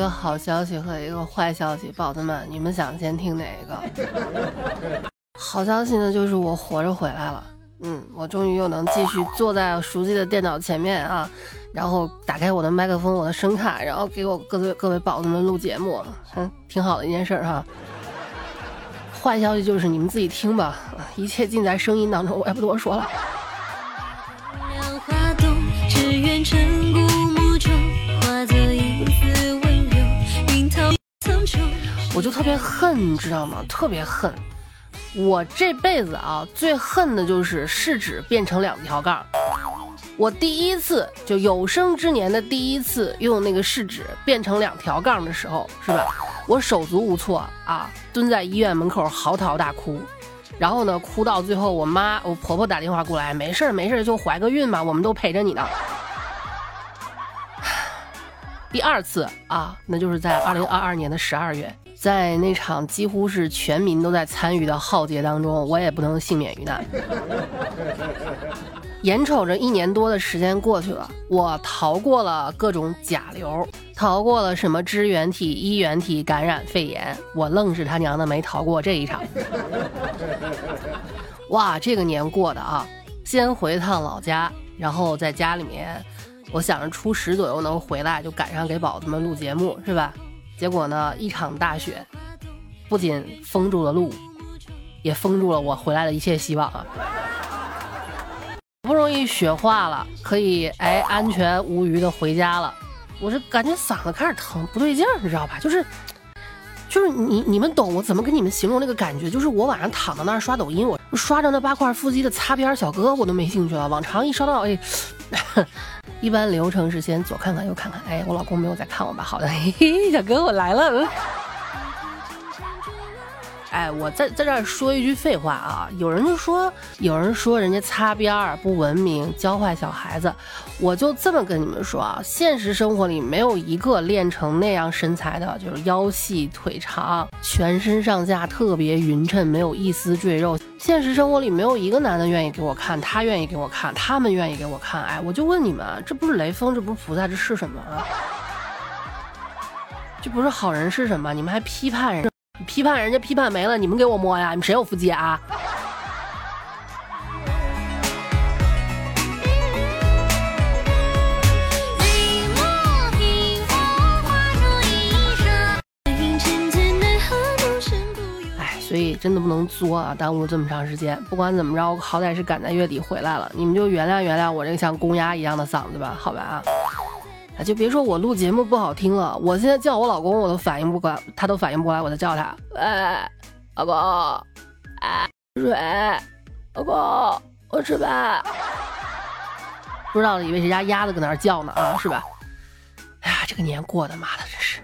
个好消息和一个坏消息，宝子们，你们想先听哪一个？好消息呢，就是我活着回来了。嗯，我终于又能继续坐在熟悉的电脑前面啊，然后打开我的麦克风、我的声卡，然后给我各位各位宝子们录节目，嗯，挺好的一件事哈。坏消息就是你们自己听吧，一切尽在声音当中，我也不多说了。我就特别恨，你知道吗？特别恨。我这辈子啊，最恨的就是试纸变成两条杠。我第一次就有生之年的第一次用那个试纸变成两条杠的时候，是吧？我手足无措啊，蹲在医院门口嚎啕大哭。然后呢，哭到最后，我妈、我婆婆打电话过来，没事儿没事儿，就怀个孕嘛，我们都陪着你呢。第二次啊，那就是在二零二二年的十二月。在那场几乎是全民都在参与的浩劫当中，我也不能幸免于难。眼瞅着一年多的时间过去了，我逃过了各种甲流，逃过了什么支原体、衣原体感染肺炎，我愣是他娘的没逃过这一场。哇，这个年过的啊，先回趟老家，然后在家里面，我想着初十左右能回来，就赶上给宝子们录节目，是吧？结果呢？一场大雪不仅封住了路，也封住了我回来的一切希望啊！好不容易雪化了，可以哎安全无虞的回家了。我是感觉嗓子开始疼，不对劲儿，你知道吧？就是就是你你们懂我怎么跟你们形容那个感觉？就是我晚上躺在那儿刷抖音，我刷着那八块腹肌的擦边小哥，我都没兴趣了。往常一刷到哎。一般流程是先左看看右看看，哎，我老公没有在看我吧？好的，嘿嘿，小哥我来了。哎，我在在这儿说一句废话啊！有人就说，有人说人家擦边儿不文明，教坏小孩子。我就这么跟你们说啊，现实生活里没有一个练成那样身材的，就是腰细腿长，全身上下特别匀称，没有一丝赘肉。现实生活里没有一个男的愿意给我看，他愿意给我看，他们愿意给我看。哎，我就问你们，这不是雷锋，这不是菩萨，这是什么？这不是好人是什么？你们还批判人？批判人家批判没了，你们给我摸呀！你们谁有腹肌啊？哎，所以真的不能作啊，耽误这么长时间。不管怎么着，好歹是赶在月底回来了，你们就原谅原谅我这个像公鸭一样的嗓子吧，好吧啊。啊就别说我录节目不好听了，我现在叫我老公，我都反应不过来，他都反应不过来，我在叫他，喂，老公，哎，水，老公，我吃饭。不知道以为谁家鸭子搁那叫呢啊，是吧？哎呀，这个年过的，妈的，真是！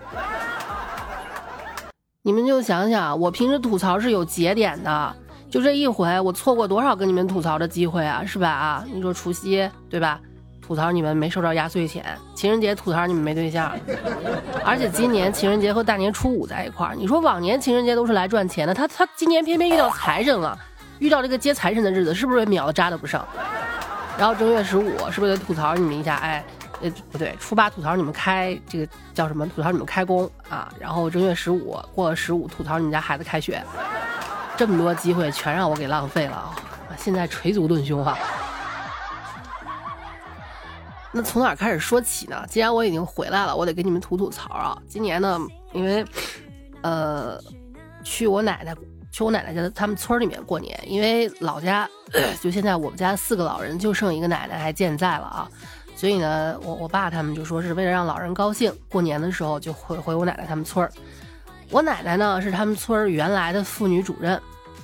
你们就想想，我平时吐槽是有节点的，就这一回，我错过多少跟你们吐槽的机会啊，是吧？啊，你说除夕对吧？吐槽你们没收着压岁钱，情人节吐槽你们没对象，而且今年情人节和大年初五在一块儿。你说往年情人节都是来赚钱的，他他今年偏偏遇到财神了，遇到这个接财神的日子，是不是秒的渣都不剩？然后正月十五是不是得吐槽你们一下？哎，呃不对，初八吐槽你们开这个叫什么？吐槽你们开工啊？然后正月十五过了十五吐槽你们家孩子开学，这么多机会全让我给浪费了，现在捶足顿胸啊！那从哪开始说起呢？既然我已经回来了，我得给你们吐吐槽啊！今年呢，因为，呃，去我奶奶去我奶奶家他们村里面过年，因为老家就现在我们家四个老人就剩一个奶奶还健在了啊，所以呢，我我爸他们就说是为了让老人高兴，过年的时候就回回我奶奶他们村儿。我奶奶呢是他们村儿原来的妇女主任，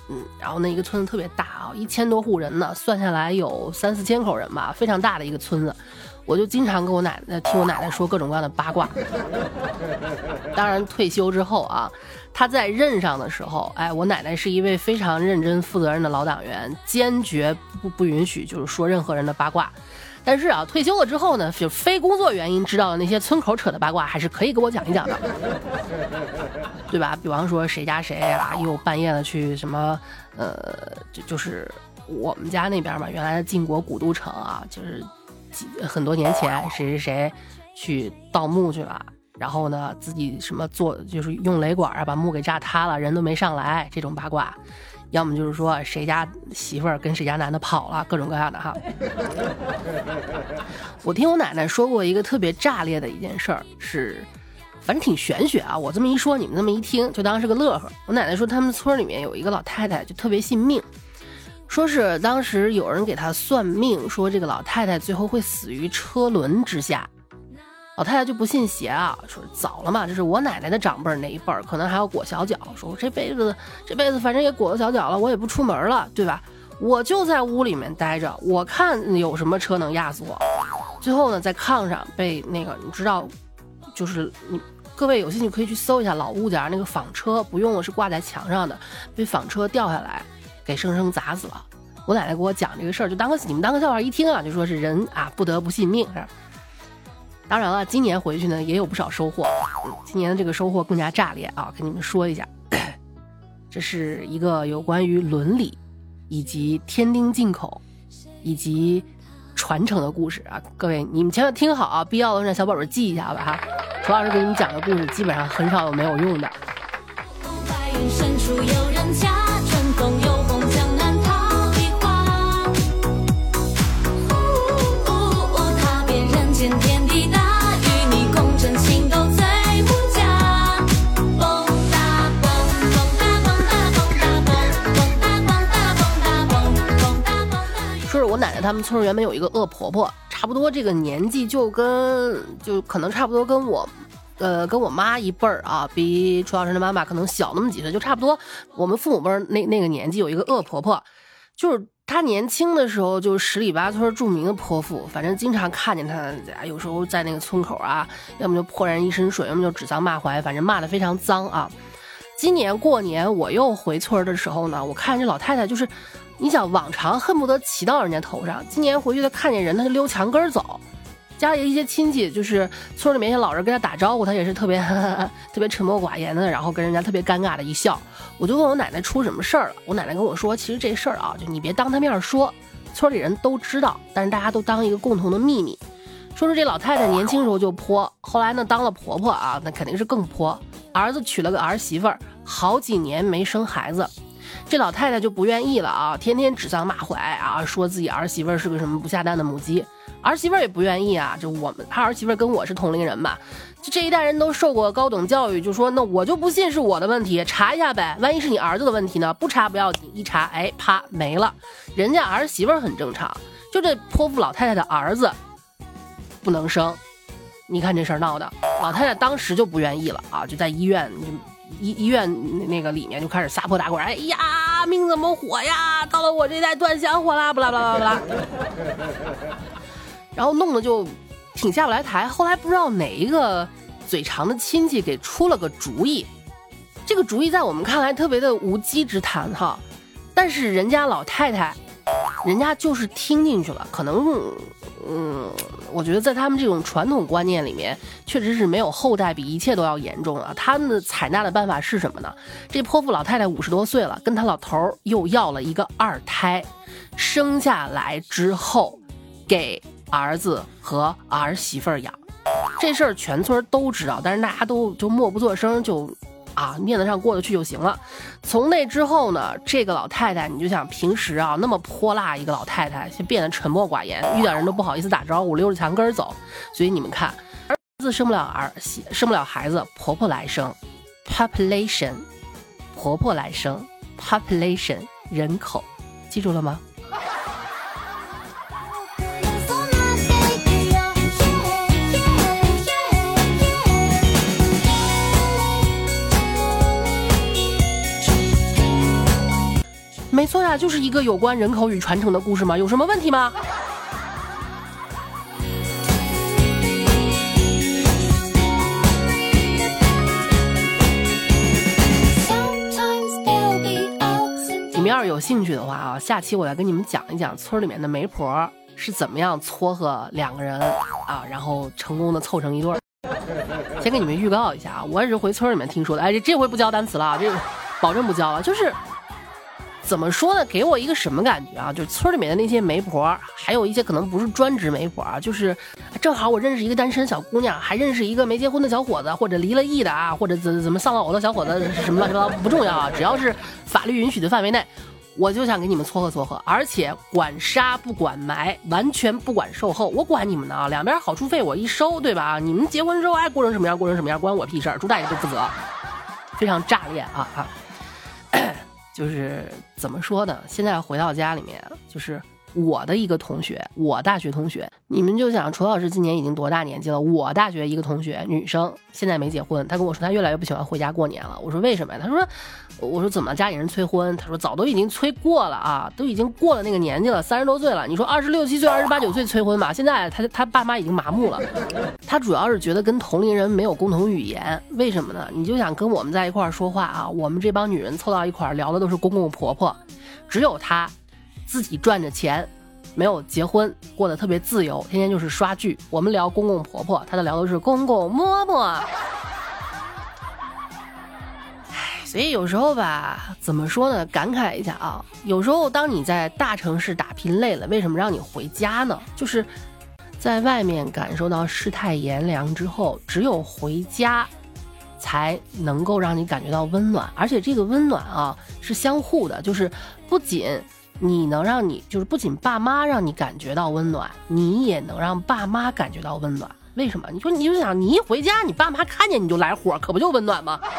嗯，然后那一个村子特别大啊，一千多户人呢，算下来有三四千口人吧，非常大的一个村子。我就经常跟我奶奶听我奶奶说各种各样的八卦。当然退休之后啊，她在任上的时候，哎，我奶奶是一位非常认真负责任的老党员，坚决不不允许就是说任何人的八卦。但是啊，退休了之后呢，就非工作原因知道的那些村口扯的八卦，还是可以给我讲一讲的，对吧？比方说谁家谁啊，又半夜了去什么，呃，就就是我们家那边嘛，原来的晋国古都城啊，就是。很多年前，谁谁谁去盗墓去了，然后呢自己什么做就是用雷管啊把墓给炸塌了，人都没上来这种八卦，要么就是说谁家媳妇儿跟谁家男的跑了，各种各样的哈。我听我奶奶说过一个特别炸裂的一件事儿，是反正挺玄学啊。我这么一说，你们这么一听就当是个乐呵。我奶奶说他们村里面有一个老太太就特别信命。说是当时有人给他算命，说这个老太太最后会死于车轮之下。老太太就不信邪啊，说早了嘛，这是我奶奶的长辈那一辈儿，可能还要裹小脚。说我这辈子这辈子反正也裹了小脚了，我也不出门了，对吧？我就在屋里面待着，我看有什么车能压死我。最后呢，在炕上被那个你知道，就是你各位有兴趣可以去搜一下老物件，那个纺车不用了是挂在墙上的，被纺车掉下来。给生生砸死了。我奶奶给我讲这个事儿，就当个你们当个笑话一听啊，就说是人啊不得不信命是。当然了，今年回去呢也有不少收获。今年的这个收获更加炸裂啊，跟你们说一下，这是一个有关于伦理以及天丁进口以及传承的故事啊。各位你们千万听好啊，必要的让小宝贝记一下吧哈。楚老师给你们讲的故事基本上很少有没有用的。他们村原本有一个恶婆婆，差不多这个年纪就跟就可能差不多跟我，呃，跟我妈一辈儿啊，比楚老师的妈妈可能小那么几岁，就差不多我们父母辈儿那那个年纪有一个恶婆婆，就是她年轻的时候就十里八村著名的泼妇，反正经常看见她，有时候在那个村口啊，要么就泼人一身水，要么就指桑骂槐，反正骂的非常脏啊。今年过年我又回村的时候呢，我看这老太太就是。你想往常恨不得骑到人家头上，今年回去她看见人，她就溜墙根走。家里一些亲戚，就是村里面一些老人跟他打招呼，他也是特别特别沉默寡言的，然后跟人家特别尴尬的一笑。我就问我奶奶出什么事儿了，我奶奶跟我说，其实这事儿啊，就你别当他面说，村里人都知道，但是大家都当一个共同的秘密。说是这老太太年轻时候就泼，后来呢当了婆婆啊，那肯定是更泼。儿子娶了个儿媳妇儿，好几年没生孩子。这老太太就不愿意了啊，天天指桑骂槐啊，说自己儿媳妇是个什么不下蛋的母鸡。儿媳妇也不愿意啊，就我们他儿媳妇跟我是同龄人嘛，就这一代人都受过高等教育，就说那我就不信是我的问题，查一下呗，万一是你儿子的问题呢？不查不要紧，一查，哎，啪没了。人家儿媳妇很正常，就这泼妇老太太的儿子不能生，你看这事儿闹的，老太太当时就不愿意了啊，就在医院就。医医院那个里面就开始撒泼打滚，哎呀，命怎么火呀？到了我这代断香火啦，不啦不啦不啦，然后弄得就挺下不来台。后来不知道哪一个嘴长的亲戚给出了个主意，这个主意在我们看来特别的无稽之谈哈，但是人家老太太，人家就是听进去了，可能。嗯，我觉得在他们这种传统观念里面，确实是没有后代比一切都要严重了。他们的采纳的办法是什么呢？这泼妇老太太五十多岁了，跟他老头又要了一个二胎，生下来之后给儿子和儿媳妇养。这事儿全村都知道，但是大家都就默不作声，就。啊，面子上过得去就行了。从那之后呢，这个老太太，你就想平时啊那么泼辣一个老太太，就变得沉默寡言，遇到人都不好意思打招呼，溜着墙根走。所以你们看，儿子生不了儿媳，生不了孩子，婆婆来生，population，婆婆来生，population，人口，记住了吗？没错呀，就是一个有关人口与传承的故事嘛，有什么问题吗？你们要是有兴趣的话啊，下期我来跟你们讲一讲村里面的媒婆是怎么样撮合两个人啊，然后成功的凑成一对儿。先给你们预告一下啊，我也是回村里面听说的，哎，这回不教单词了，这个保证不教了，就是。怎么说呢？给我一个什么感觉啊？就是村里面的那些媒婆，还有一些可能不是专职媒婆啊，就是正好我认识一个单身小姑娘，还认识一个没结婚的小伙子，或者离了异的啊，或者怎怎么丧偶的小伙子，什么乱七八糟不重要啊，只要是法律允许的范围内，我就想给你们撮合撮合，而且管杀不管埋，完全不管售后，我管你们呢，两边好处费我一收，对吧？你们结婚之后爱过成什么样过成什么样，关我屁事儿，朱大爷不负责，非常炸裂啊啊！就是怎么说呢？现在回到家里面，就是我的一个同学，我大学同学。你们就想，楚老师今年已经多大年纪了？我大学一个同学，女生，现在没结婚。她跟我说，她越来越不喜欢回家过年了。我说为什么呀？她说，我说怎么家里人催婚？她说早都已经催过了啊，都已经过了那个年纪了，三十多岁了。你说二十六七岁、二十八九岁催婚嘛？现在她她爸妈已经麻木了。她主要是觉得跟同龄人没有共同语言。为什么呢？你就想跟我们在一块儿说话啊？我们这帮女人凑到一块儿聊的都是公公婆婆，只有她自己赚着钱。没有结婚，过得特别自由，天天就是刷剧。我们聊公公婆婆，他的聊的是公公嬷嬷。唉，所以有时候吧，怎么说呢？感慨一下啊，有时候当你在大城市打拼累了，为什么让你回家呢？就是在外面感受到世态炎凉之后，只有回家才能够让你感觉到温暖，而且这个温暖啊是相互的，就是不仅。你能让你就是不仅爸妈让你感觉到温暖，你也能让爸妈感觉到温暖。为什么？你说你就想你一回家，你爸妈看见你就来火，可不就温暖吗？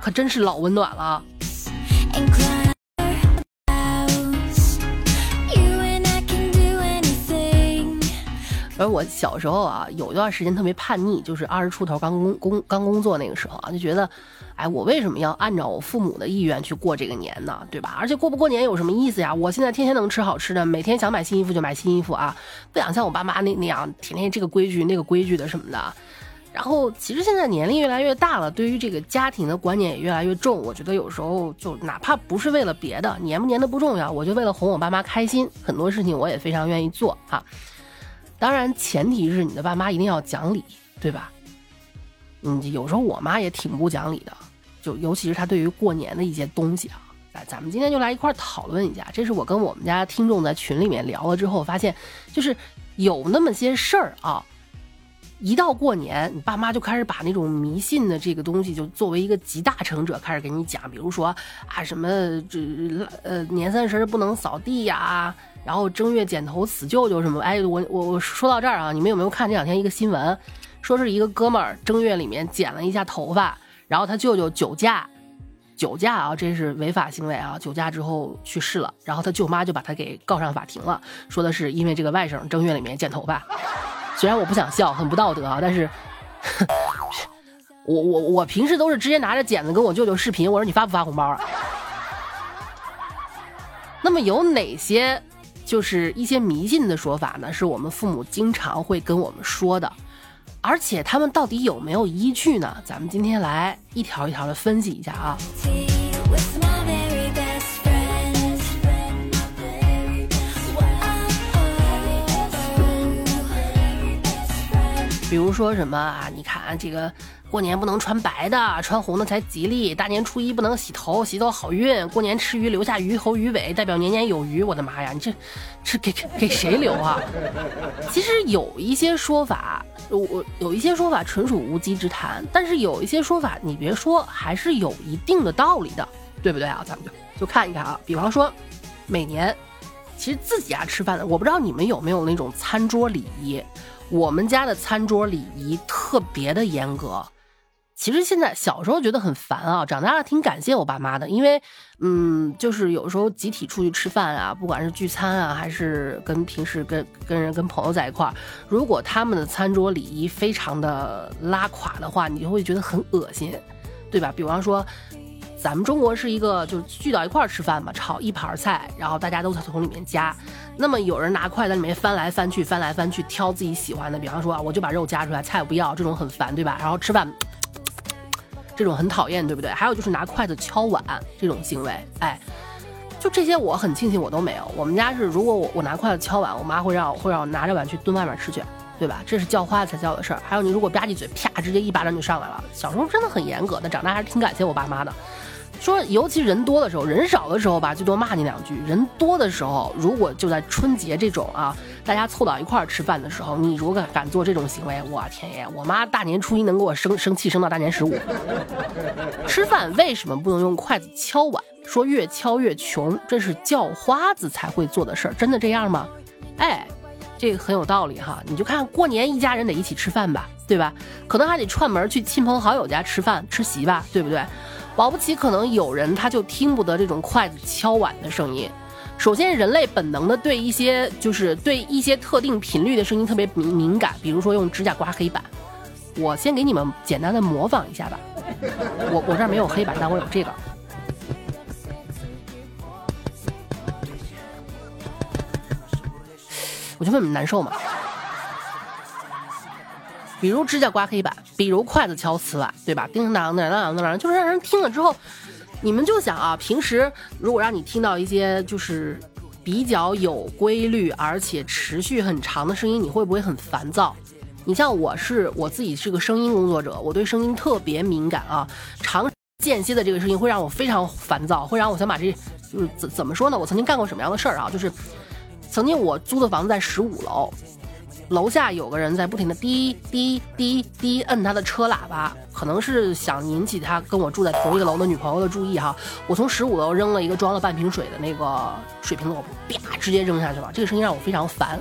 可真是老温暖了。而我小时候啊，有一段时间特别叛逆，就是二十出头刚工工刚工作那个时候啊，就觉得，哎，我为什么要按照我父母的意愿去过这个年呢？对吧？而且过不过年有什么意思呀？我现在天天能吃好吃的，每天想买新衣服就买新衣服啊，不想像我爸妈那那样天天这个规矩那个规矩的什么的。然后其实现在年龄越来越大了，对于这个家庭的观念也越来越重。我觉得有时候就哪怕不是为了别的，年不年的不重要，我就为了哄我爸妈开心，很多事情我也非常愿意做哈。当然，前提是你的爸妈一定要讲理，对吧？嗯，有时候我妈也挺不讲理的，就尤其是她对于过年的一些东西啊。咱们今天就来一块讨论一下。这是我跟我们家听众在群里面聊了之后发现，就是有那么些事儿啊，一到过年，你爸妈就开始把那种迷信的这个东西，就作为一个集大成者开始给你讲。比如说啊，什么这呃年三十不能扫地呀。然后正月剪头死舅舅什么？哎，我我我说到这儿啊，你们有没有看这两天一个新闻，说是一个哥们儿正月里面剪了一下头发，然后他舅舅酒驾，酒驾啊，这是违法行为啊，酒驾之后去世了，然后他舅妈就把他给告上法庭了，说的是因为这个外甥正月里面剪头发。虽然我不想笑，很不道德啊，但是，我我我平时都是直接拿着剪子跟我舅舅视频，我说你发不发红包啊？那么有哪些？就是一些迷信的说法呢，是我们父母经常会跟我们说的，而且他们到底有没有依据呢？咱们今天来一条一条的分析一下啊。比如说什么啊？你看这个。过年不能穿白的，穿红的才吉利。大年初一不能洗头，洗头好运。过年吃鱼留下鱼头鱼尾，代表年年有余。我的妈呀，你这，这给给谁留啊？其实有一些说法，我有一些说法纯属无稽之谈，但是有一些说法，你别说，还是有一定的道理的，对不对啊？咱们就就看一看啊。比方说，每年，其实自己家吃饭的，我不知道你们有没有那种餐桌礼仪。我们家的餐桌礼仪特别的严格。其实现在小时候觉得很烦啊，长大了挺感谢我爸妈的，因为，嗯，就是有时候集体出去吃饭啊，不管是聚餐啊，还是跟平时跟跟人跟朋友在一块儿，如果他们的餐桌礼仪非常的拉垮的话，你就会觉得很恶心，对吧？比方说，咱们中国是一个就是聚到一块儿吃饭嘛，炒一盘菜，然后大家都从里面夹，那么有人拿筷子里面翻来翻去，翻来翻去挑自己喜欢的，比方说啊，我就把肉夹出来，菜不要，这种很烦，对吧？然后吃饭。这种很讨厌，对不对？还有就是拿筷子敲碗这种行为，哎，就这些，我很庆幸我都没有。我们家是，如果我我拿筷子敲碗，我妈会让我会让我拿着碗去蹲外面吃去，对吧？这是叫花子才叫的事儿。还有你如果吧唧嘴，啪，直接一巴掌就上来了。小时候真的很严格的，长大还是挺感谢我爸妈的。说，尤其人多的时候，人少的时候吧，最多骂你两句；人多的时候，如果就在春节这种啊，大家凑到一块儿吃饭的时候，你如果敢做这种行为，我天爷，我妈大年初一能给我生 生气生到大年十五。吃饭为什么不能用筷子敲碗？说越敲越穷，这是叫花子才会做的事儿，真的这样吗？哎，这个很有道理哈。你就看过年一家人得一起吃饭吧，对吧？可能还得串门去亲朋好友家吃饭吃席吧，对不对？保不齐可能有人他就听不得这种筷子敲碗的声音。首先，人类本能的对一些就是对一些特定频率的声音特别敏敏感，比如说用指甲刮黑板。我先给你们简单的模仿一下吧。我我这儿没有黑板，但我有这个。我就问你们难受吗？比如指甲刮黑板，比如筷子敲瓷碗，对吧？叮叮当当当当当，就是让人听了之后，你们就想啊，平时如果让你听到一些就是比较有规律而且持续很长的声音，你会不会很烦躁？你像我是我自己是个声音工作者，我对声音特别敏感啊，长间歇的这个声音会让我非常烦躁，会让我想把这就是怎怎么说呢？我曾经干过什么样的事儿啊？就是曾经我租的房子在十五楼。楼下有个人在不停的滴滴滴滴摁他的车喇叭，可能是想引起他跟我住在同一个楼的女朋友的注意哈。我从十五楼扔了一个装了半瓶水的那个水瓶子，我啪直接扔下去了。这个声音让我非常烦，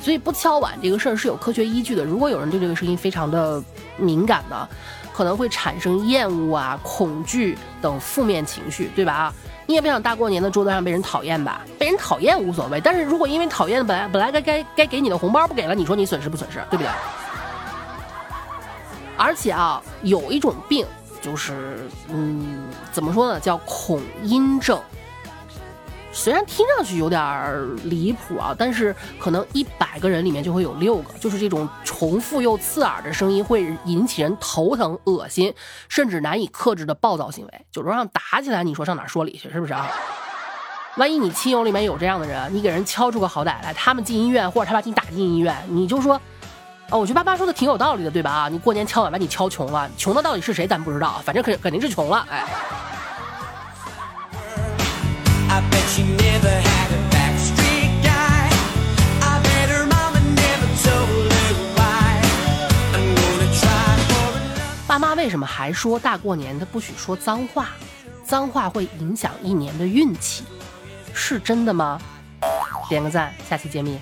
所以不敲碗这个事儿是有科学依据的。如果有人对这个声音非常的敏感呢，可能会产生厌恶啊、恐惧等负面情绪，对吧？你也不想大过年的桌子上被人讨厌吧？被人讨厌无所谓，但是如果因为讨厌本来本来该该该给你的红包不给了，你说你损失不损失？对不对？而且啊，有一种病，就是嗯，怎么说呢，叫恐阴症。虽然听上去有点离谱啊，但是可能一百个人里面就会有六个，就是这种重复又刺耳的声音会引起人头疼、恶心，甚至难以克制的暴躁行为。酒桌上打起来，你说上哪说理去？是不是啊？万一你亲友里面有这样的人，你给人敲出个好歹来，他们进医院，或者他把你打进医院，你就说，哦，我觉得爸爸说的挺有道理的，对吧？啊，你过年敲碗把你敲穷了，穷的到底是谁咱不知道，反正肯肯定是穷了，哎。爸妈为什么还说大过年的不许说脏话？脏话会影响一年的运气，是真的吗？点个赞，下期揭秘。